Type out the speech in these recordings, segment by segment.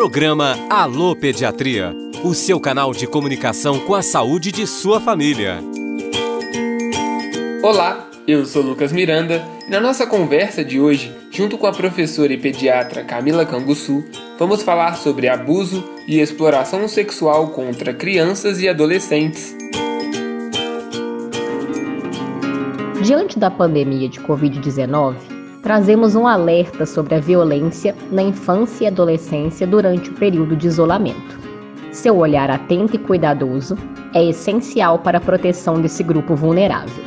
Programa Alô Pediatria, o seu canal de comunicação com a saúde de sua família. Olá, eu sou Lucas Miranda e na nossa conversa de hoje, junto com a professora e pediatra Camila Canguçu, vamos falar sobre abuso e exploração sexual contra crianças e adolescentes. Diante da pandemia de Covid-19, trazemos um alerta sobre a violência na infância e adolescência durante o período de isolamento. Seu olhar atento e cuidadoso é essencial para a proteção desse grupo vulnerável.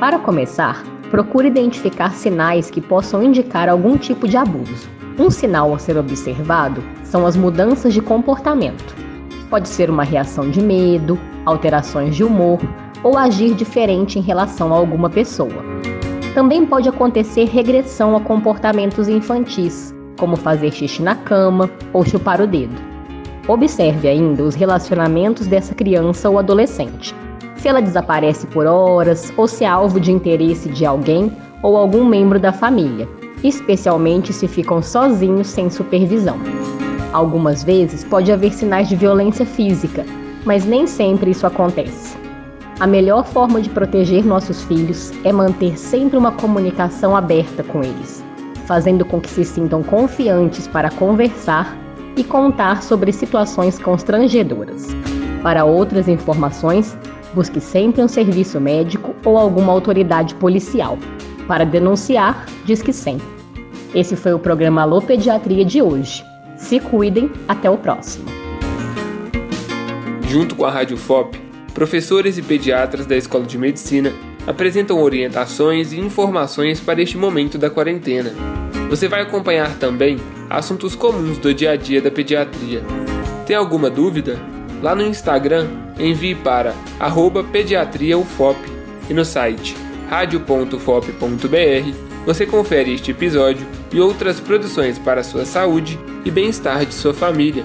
Para começar, procure identificar sinais que possam indicar algum tipo de abuso. Um sinal a ser observado são as mudanças de comportamento. Pode ser uma reação de medo, alterações de humor ou agir diferente em relação a alguma pessoa. Também pode acontecer regressão a comportamentos infantis, como fazer xixi na cama ou chupar o dedo. Observe ainda os relacionamentos dessa criança ou adolescente. Se ela desaparece por horas ou se é alvo de interesse de alguém ou algum membro da família, especialmente se ficam sozinhos sem supervisão. Algumas vezes pode haver sinais de violência física, mas nem sempre isso acontece. A melhor forma de proteger nossos filhos é manter sempre uma comunicação aberta com eles, fazendo com que se sintam confiantes para conversar e contar sobre situações constrangedoras. Para outras informações, busque sempre um serviço médico ou alguma autoridade policial. Para denunciar, Disque 100. Esse foi o programa Alô Pediatria de hoje. Se cuidem, até o próximo. Junto com a Rádio FOP, professores e pediatras da Escola de Medicina apresentam orientações e informações para este momento da quarentena. Você vai acompanhar também assuntos comuns do dia a dia da pediatria. Tem alguma dúvida? Lá no Instagram, envie para pediatriaufop e no site radio.fop.br você confere este episódio e outras produções para a sua saúde e bem-estar de sua família.